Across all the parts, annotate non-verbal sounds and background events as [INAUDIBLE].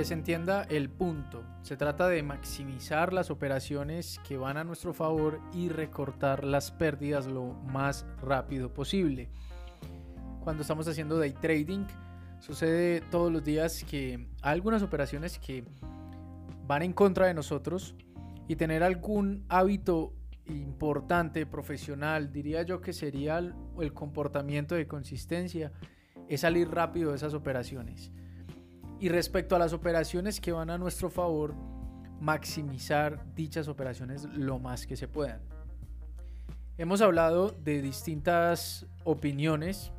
que se entienda el punto. Se trata de maximizar las operaciones que van a nuestro favor y recortar las pérdidas lo más rápido posible. Cuando estamos haciendo day trading, sucede todos los días que hay algunas operaciones que van en contra de nosotros y tener algún hábito importante, profesional, diría yo que sería el comportamiento de consistencia, es salir rápido de esas operaciones. Y respecto a las operaciones que van a nuestro favor, maximizar dichas operaciones lo más que se puedan. Hemos hablado de distintas opiniones,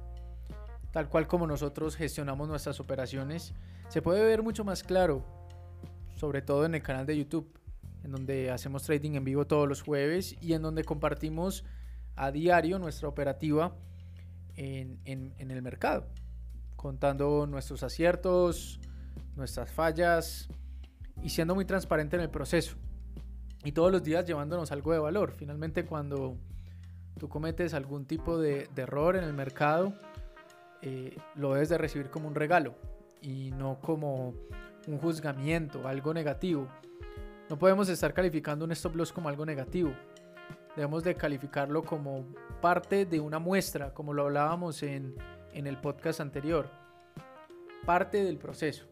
tal cual como nosotros gestionamos nuestras operaciones. Se puede ver mucho más claro, sobre todo en el canal de YouTube, en donde hacemos trading en vivo todos los jueves y en donde compartimos a diario nuestra operativa en, en el mercado, contando nuestros aciertos, nuestras fallas y siendo muy transparente en el proceso. Y todos los días llevándonos algo de valor. Finalmente cuando tú cometes algún tipo de, error en el mercado, eh, lo debes de recibir como un regalo y no como un juzgamiento, algo negativo. No podemos estar calificando un stop loss como algo negativo. Debemos de calificarlo como parte de una muestra, como lo hablábamos en, en el podcast anterior. Parte del proceso.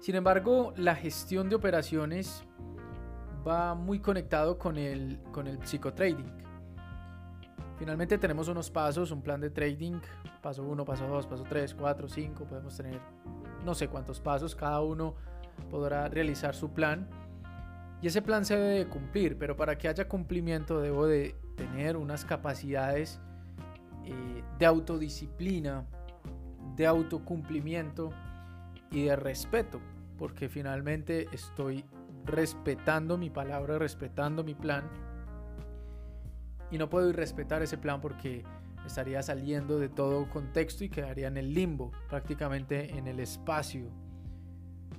Sin embargo, la gestión de operaciones va muy conectado con el, con el psicotrading. Finalmente tenemos unos pasos, un plan de trading, paso 1, paso 2, paso 3, 4, 5, podemos tener no sé cuántos pasos, cada uno podrá realizar su plan y ese plan se debe de cumplir, pero para que haya cumplimiento debo de tener unas capacidades eh, de autodisciplina, de autocumplimiento y de respeto, porque finalmente estoy respetando mi palabra, respetando mi plan. Y no puedo respetar ese plan porque estaría saliendo de todo contexto y quedaría en el limbo, prácticamente en el espacio,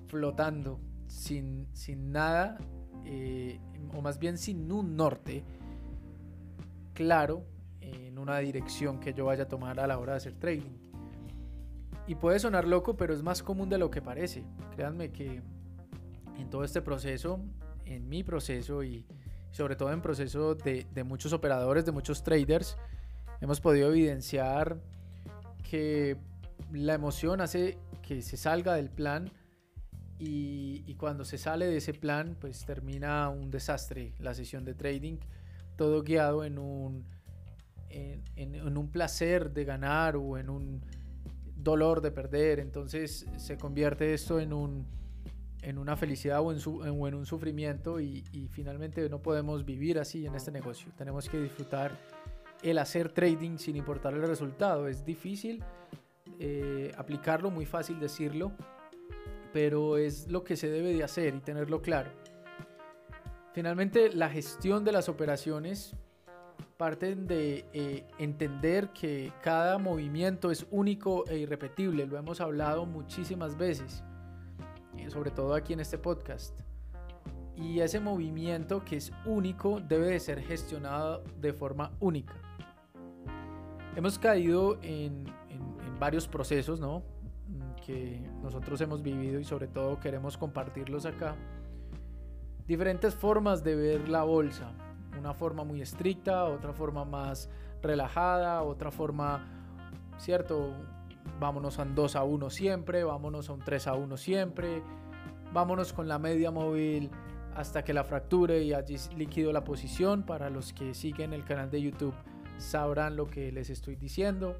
flotando, sin, sin nada, eh, o más bien sin un norte claro en una dirección que yo vaya a tomar a la hora de hacer trading. Y puede sonar loco, pero es más común de lo que parece. Créanme que en todo este proceso, en mi proceso y sobre todo en proceso de, muchos operadores, de muchos traders, hemos podido evidenciar que la emoción hace que se salga del plan y, cuando se sale de ese plan, pues termina un desastre la sesión de trading, todo guiado en un, en un placer de ganar o en un dolor de perder, entonces se convierte esto en un en una felicidad o en, su, en, un sufrimiento y, finalmente no podemos vivir así en este negocio. Tenemos que disfrutar el hacer trading sin importar el resultado. Es difícil eh, aplicarlo, muy fácil decirlo, pero es lo que se debe de hacer y tenerlo claro. Finalmente, la gestión de las operaciones parten de eh, entender que cada movimiento es único e irrepetible. Lo hemos hablado muchísimas veces, eh, sobre todo aquí en este podcast. Y ese movimiento que es único debe de ser gestionado de forma única. Hemos caído en, en varios procesos, ¿no? Que nosotros hemos vivido y sobre todo queremos compartirlos acá. Diferentes formas de ver la bolsa una forma muy estricta, otra forma más relajada, otra forma, ¿cierto? Vámonos a un 2 a 1 siempre, vámonos a un 3 a 1 siempre, vámonos con la media móvil hasta que la fracture y allí liquido la posición. Para los que siguen el canal de YouTube sabrán lo que les estoy diciendo.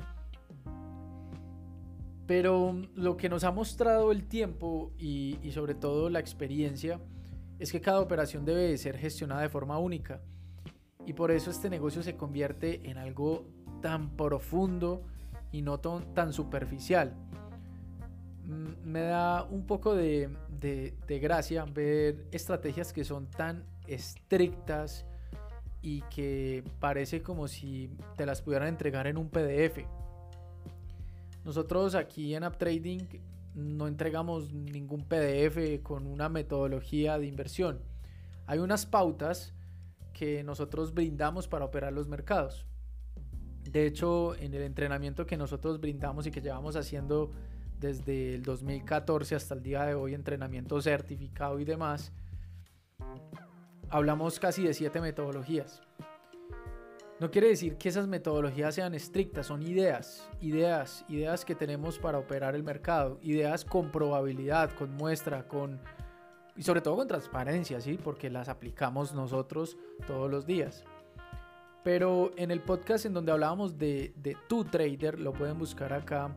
Pero lo que nos ha mostrado el tiempo y sobre todo la experiencia es que cada operación debe ser gestionada de forma única. Y por eso este negocio se convierte en algo tan profundo y no tan superficial. Me da un poco de, gracia ver estrategias que son tan estrictas y que parece como si te las pudieran entregar en un PDF. Nosotros aquí en UpTrading no entregamos ningún PDF con una metodología de inversión. Hay unas pautas que nosotros brindamos para operar los mercados. De hecho, en el entrenamiento que nosotros brindamos y que llevamos haciendo desde el 2014 hasta el día de hoy, entrenamiento certificado y demás, hablamos casi de siete metodologías. No quiere decir que esas metodologías sean estrictas, son ideas, ideas, ideas que tenemos para operar el mercado, ideas con probabilidad, con muestra, con y sobre todo con transparencia, ¿sí? Porque las aplicamos nosotros todos los días. Pero en el podcast en donde hablábamos de, de tu trader, lo pueden buscar acá,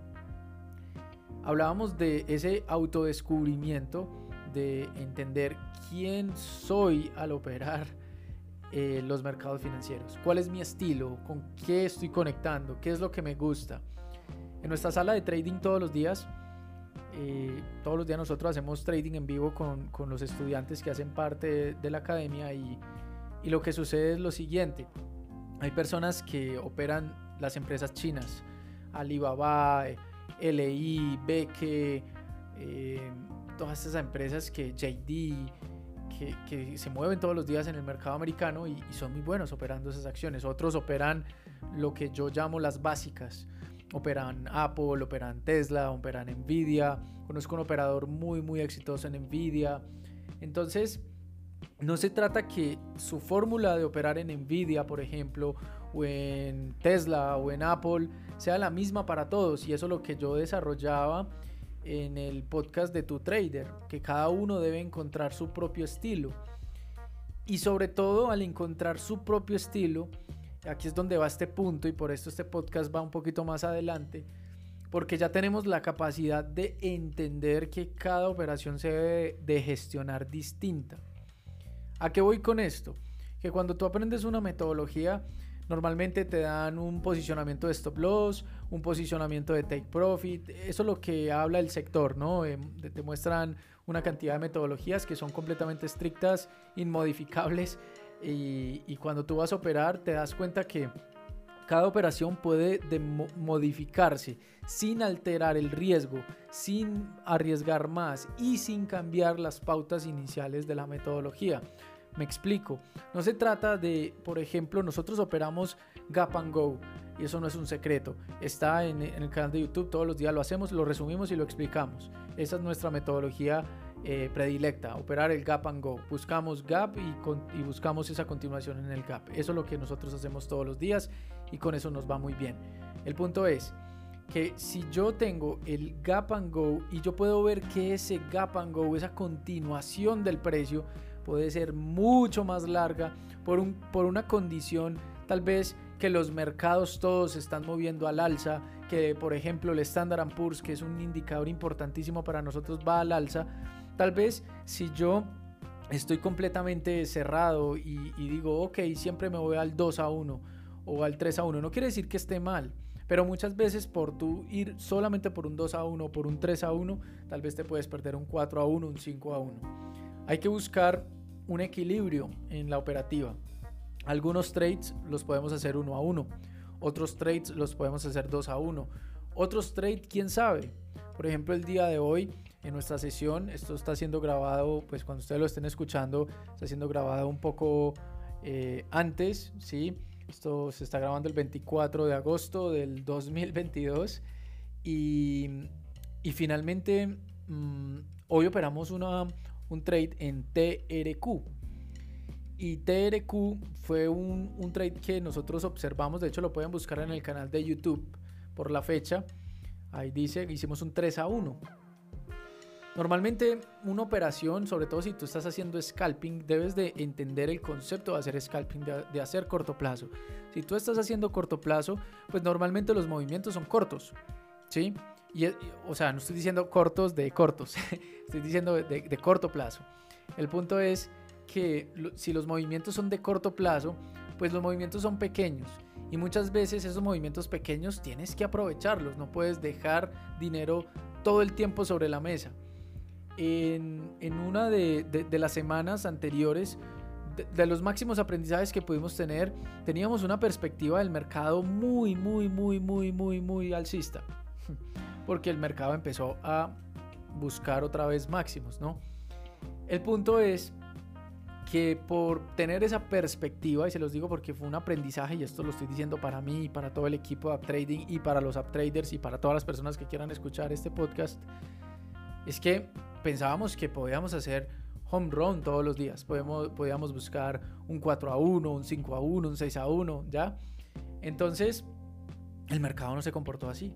hablábamos de ese autodescubrimiento, de entender quién soy al operar eh, los mercados financieros, cuál es mi estilo, con qué estoy conectando, qué es lo que me gusta. En nuestra sala de trading todos los días, eh, todos los días nosotros hacemos trading en vivo con, con los estudiantes que hacen parte de, la academia y, y lo que sucede es lo siguiente. Hay personas que operan las empresas chinas, Alibaba, LI, Beke, eh, todas esas empresas que JD, que, se mueven todos los días en el mercado americano y, son muy buenos operando esas acciones. Otros operan lo que yo llamo las básicas. Operan Apple, operan Tesla, operan Nvidia. Conozco un operador muy, muy exitoso en Nvidia. Entonces, no se trata que su fórmula de operar en Nvidia, por ejemplo, o en Tesla o en Apple, sea la misma para todos. Y eso es lo que yo desarrollaba en el podcast de Tu Trader, que cada uno debe encontrar su propio estilo. Y sobre todo al encontrar su propio estilo, aquí es donde va este punto y por esto este podcast va un poquito más adelante, porque ya tenemos la capacidad de entender que cada operación se debe de gestionar distinta. ¿A qué voy con esto? Que cuando tú aprendes una metodología, Normalmente te dan un posicionamiento de stop loss, un posicionamiento de take profit. Eso es lo que habla el sector, ¿no? Eh, te muestran una cantidad de metodologías que son completamente estrictas, inmodificables. Y, y cuando tú vas a operar, te das cuenta que cada operación puede modificarse sin alterar el riesgo, sin arriesgar más y sin cambiar las pautas iniciales de la metodología. Me explico. No se trata de, por ejemplo, nosotros operamos Gap and Go y eso no es un secreto. Está en, el canal de YouTube, todos los días lo hacemos, lo resumimos y lo explicamos. Esa es nuestra metodología eh, predilecta, operar el Gap and Go. Buscamos Gap y, buscamos esa continuación en el Gap. Eso es lo que nosotros hacemos todos los días y con eso nos va muy bien. El punto es que si yo tengo el gap and go y yo puedo ver que ese gap and go, esa continuación del precio, puede ser mucho más larga por, un, por una condición tal vez que los mercados todos se están moviendo al alza, que por ejemplo el Standard Poor's, que es un indicador importantísimo para nosotros, va al alza. Tal vez si yo estoy completamente cerrado y, y digo, ok, siempre me voy al 2 a 1 o al 3 a 1, no quiere decir que esté mal. Pero muchas veces por tú ir solamente por un 2 a 1 o por un 3 a 1, tal vez te puedes perder un 4 a 1, un 5 a 1. Hay que buscar un equilibrio en la operativa. Algunos trades los podemos hacer uno a uno, otros trades los podemos hacer dos a uno, otros trades, quién sabe. Por ejemplo, el día de hoy en nuestra sesión, esto está siendo grabado, pues cuando ustedes lo estén escuchando, está siendo grabado un poco eh, antes, ¿sí? Esto se está grabando el 24 de agosto del 2022 y, y finalmente mm, hoy operamos una, un trade en TRQ. Y TRQ fue un, un, trade que nosotros observamos, de hecho lo pueden buscar en el canal de YouTube por la fecha. Ahí dice, hicimos un 3 a 1. Normalmente una operación, sobre todo si tú estás haciendo scalping, debes de entender el concepto de hacer scalping, de, hacer corto plazo. Si tú estás haciendo corto plazo, pues normalmente los movimientos son cortos, ¿sí? Y, o sea, no estoy diciendo cortos de cortos, [LAUGHS] estoy diciendo de, corto plazo. El punto es que si los movimientos son de corto plazo, pues los movimientos son pequeños. Y muchas veces esos movimientos pequeños tienes que aprovecharlos, no puedes dejar dinero todo el tiempo sobre la mesa. En, en una de, de, las semanas anteriores, de, de, los máximos aprendizajes que pudimos tener, teníamos una perspectiva del mercado muy, muy, muy, muy, muy, muy alcista [LAUGHS] porque el mercado empezó a buscar otra vez máximos, ¿no? El punto es que por tener esa perspectiva, y se los digo porque fue un aprendizaje, y esto lo estoy diciendo para mí, y para todo el equipo de UpTrading, y para los UpTraders, y para todas las personas que quieran escuchar este podcast, es que pensábamos que podíamos hacer home run todos los días, podíamos, buscar un 4 a 1, un 5 a 1, un 6 a 1, ¿ya? Entonces, el mercado no se comportó así.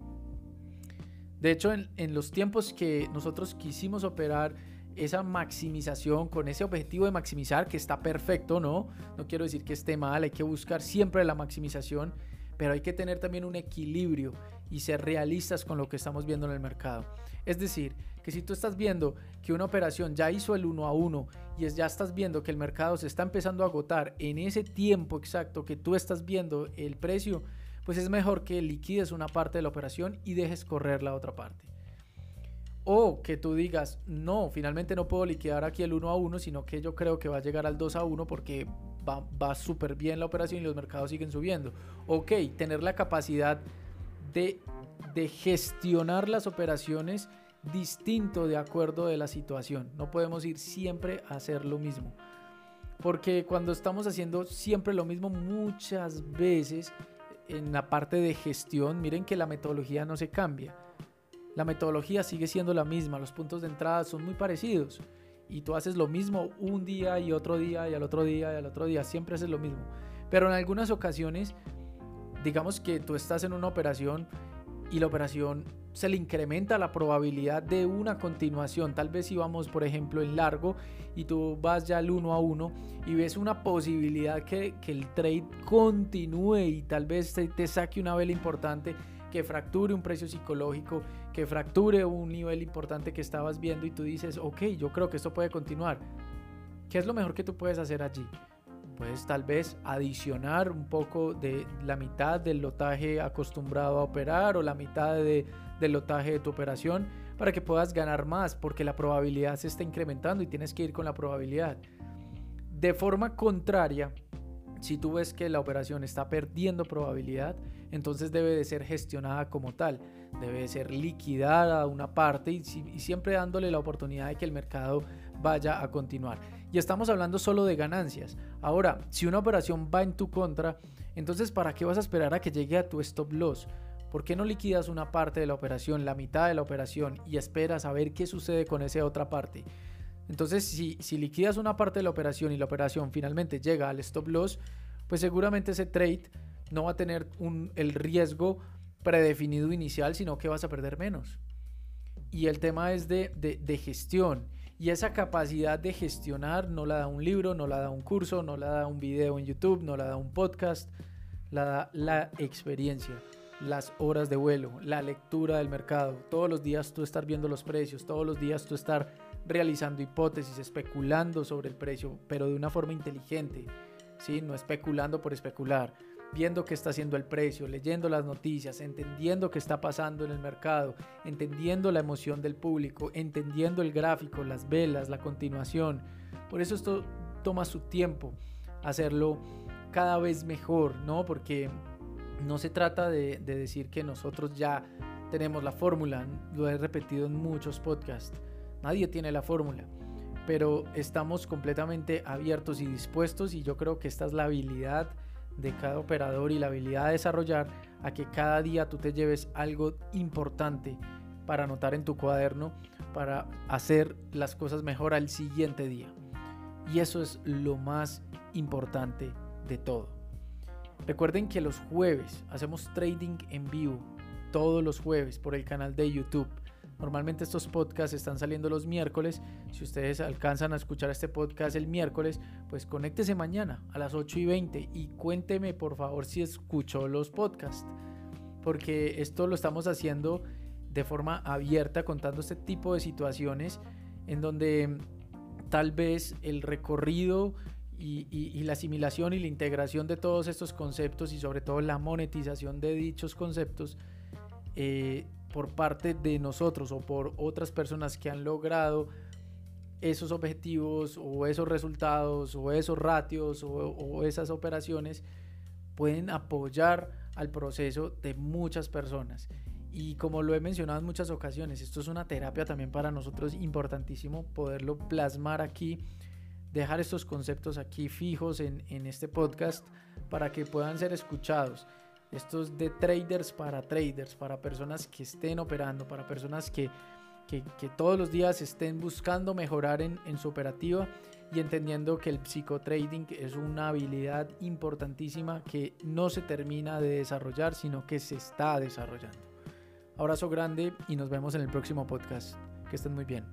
De hecho, en, en los tiempos que nosotros quisimos operar, esa maximización, con ese objetivo de maximizar, que está perfecto, ¿no? No quiero decir que esté mal, hay que buscar siempre la maximización, pero hay que tener también un equilibrio y ser realistas con lo que estamos viendo en el mercado. Es decir, que si tú estás viendo que una operación ya hizo el 1 a 1 y ya estás viendo que el mercado se está empezando a agotar en ese tiempo exacto que tú estás viendo el precio, pues es mejor que liquides una parte de la operación y dejes correr la otra parte. O que tú digas, no, finalmente no puedo liquidar aquí el 1 a 1, sino que yo creo que va a llegar al 2 a 1 porque va, va súper bien la operación y los mercados siguen subiendo. Ok, tener la capacidad de, gestionar las operaciones distinto de acuerdo de la situación. No podemos ir siempre a hacer lo mismo. Porque cuando estamos haciendo siempre lo mismo muchas veces en la parte de gestión, miren que la metodología no se cambia la metodología sigue siendo la misma, los puntos de entrada son muy parecidos y tú haces lo mismo un día y otro día y al otro día y al otro día, siempre haces lo mismo. Pero en algunas ocasiones, digamos que tú estás en una operación y la operación se le incrementa la probabilidad de una continuación. Tal vez si vamos, por ejemplo, en largo y tú vas ya al uno a uno y ves una posibilidad que, que el trade continúe y tal vez te, te saque una vela importante que fracture un precio psicológico, que fracture un nivel importante que estabas viendo y tú dices, ok, yo creo que esto puede continuar. ¿Qué es lo mejor que tú puedes hacer allí? Puedes tal vez adicionar un poco de la mitad del lotaje acostumbrado a operar o la mitad de, del lotaje de tu operación para que puedas ganar más porque la probabilidad se está incrementando y tienes que ir con la probabilidad. De forma contraria, si tú ves que la operación está perdiendo probabilidad, entonces debe de ser gestionada como tal, debe de ser liquidada una parte y, siempre dándole la oportunidad de que el mercado vaya a continuar. Y estamos hablando solo de ganancias. Ahora, si una operación va en tu contra, entonces ¿para qué vas a esperar a que llegue a tu stop loss? ¿Por qué no liquidas una parte de la operación, la mitad de la operación y esperas a ver qué sucede con esa otra parte? Entonces, si, si liquidas una parte de la operación y la operación finalmente llega al stop loss, pues seguramente ese trade no va a tener el riesgo predefinido inicial, sino que vas a perder menos. Y el tema es de, de, gestión. Y esa capacidad de gestionar no la da un libro, no la da un curso, no la da un video en YouTube, no la da un podcast, la da la experiencia, las horas de vuelo, la lectura del mercado. Todos los días tú estar viendo los precios, todos los días tú estar realizando hipótesis, especulando sobre el precio, pero de una forma inteligente, ¿sí? no especulando por especular, viendo qué está haciendo el precio, leyendo las noticias, entendiendo qué está pasando en el mercado, entendiendo la emoción del público, entendiendo el gráfico, las velas, la continuación. Por eso esto toma su tiempo hacerlo cada vez mejor, ¿no? Porque no se trata de, de decir que nosotros ya tenemos la fórmula, lo he repetido en muchos podcasts Nadie tiene la fórmula, pero estamos completamente abiertos y dispuestos y yo creo que esta es la habilidad de cada operador y la habilidad de desarrollar a que cada día tú te lleves algo importante para anotar en tu cuaderno, para hacer las cosas mejor al siguiente día. Y eso es lo más importante de todo. Recuerden que los jueves hacemos trading en vivo, todos los jueves por el canal de YouTube. Normalmente estos podcasts están saliendo los miércoles. Si ustedes alcanzan a escuchar este podcast el miércoles, pues conéctese mañana a las 8 y 20 y cuénteme por favor si escuchó los podcasts. Porque esto lo estamos haciendo de forma abierta, contando este tipo de situaciones en donde tal vez el recorrido y, la asimilación y la integración de todos estos conceptos y sobre todo la monetización de dichos conceptos eh, por parte de nosotros o por otras personas que han logrado esos objetivos o esos resultados o esos ratios o, esas operaciones pueden apoyar al proceso de muchas personas. Y como lo he mencionado en muchas ocasiones, esto es una terapia también para nosotros importantísimo poderlo plasmar aquí dejar estos conceptos aquí fijos en, este podcast para que puedan ser escuchados. Estos de traders para traders, para personas que estén operando, para personas que, que, todos los días estén buscando mejorar en, en su operativa y entendiendo que el psicotrading es una habilidad importantísima que no se termina de desarrollar, sino que se está desarrollando. Abrazo grande y nos vemos en el próximo podcast. Que estén muy bien.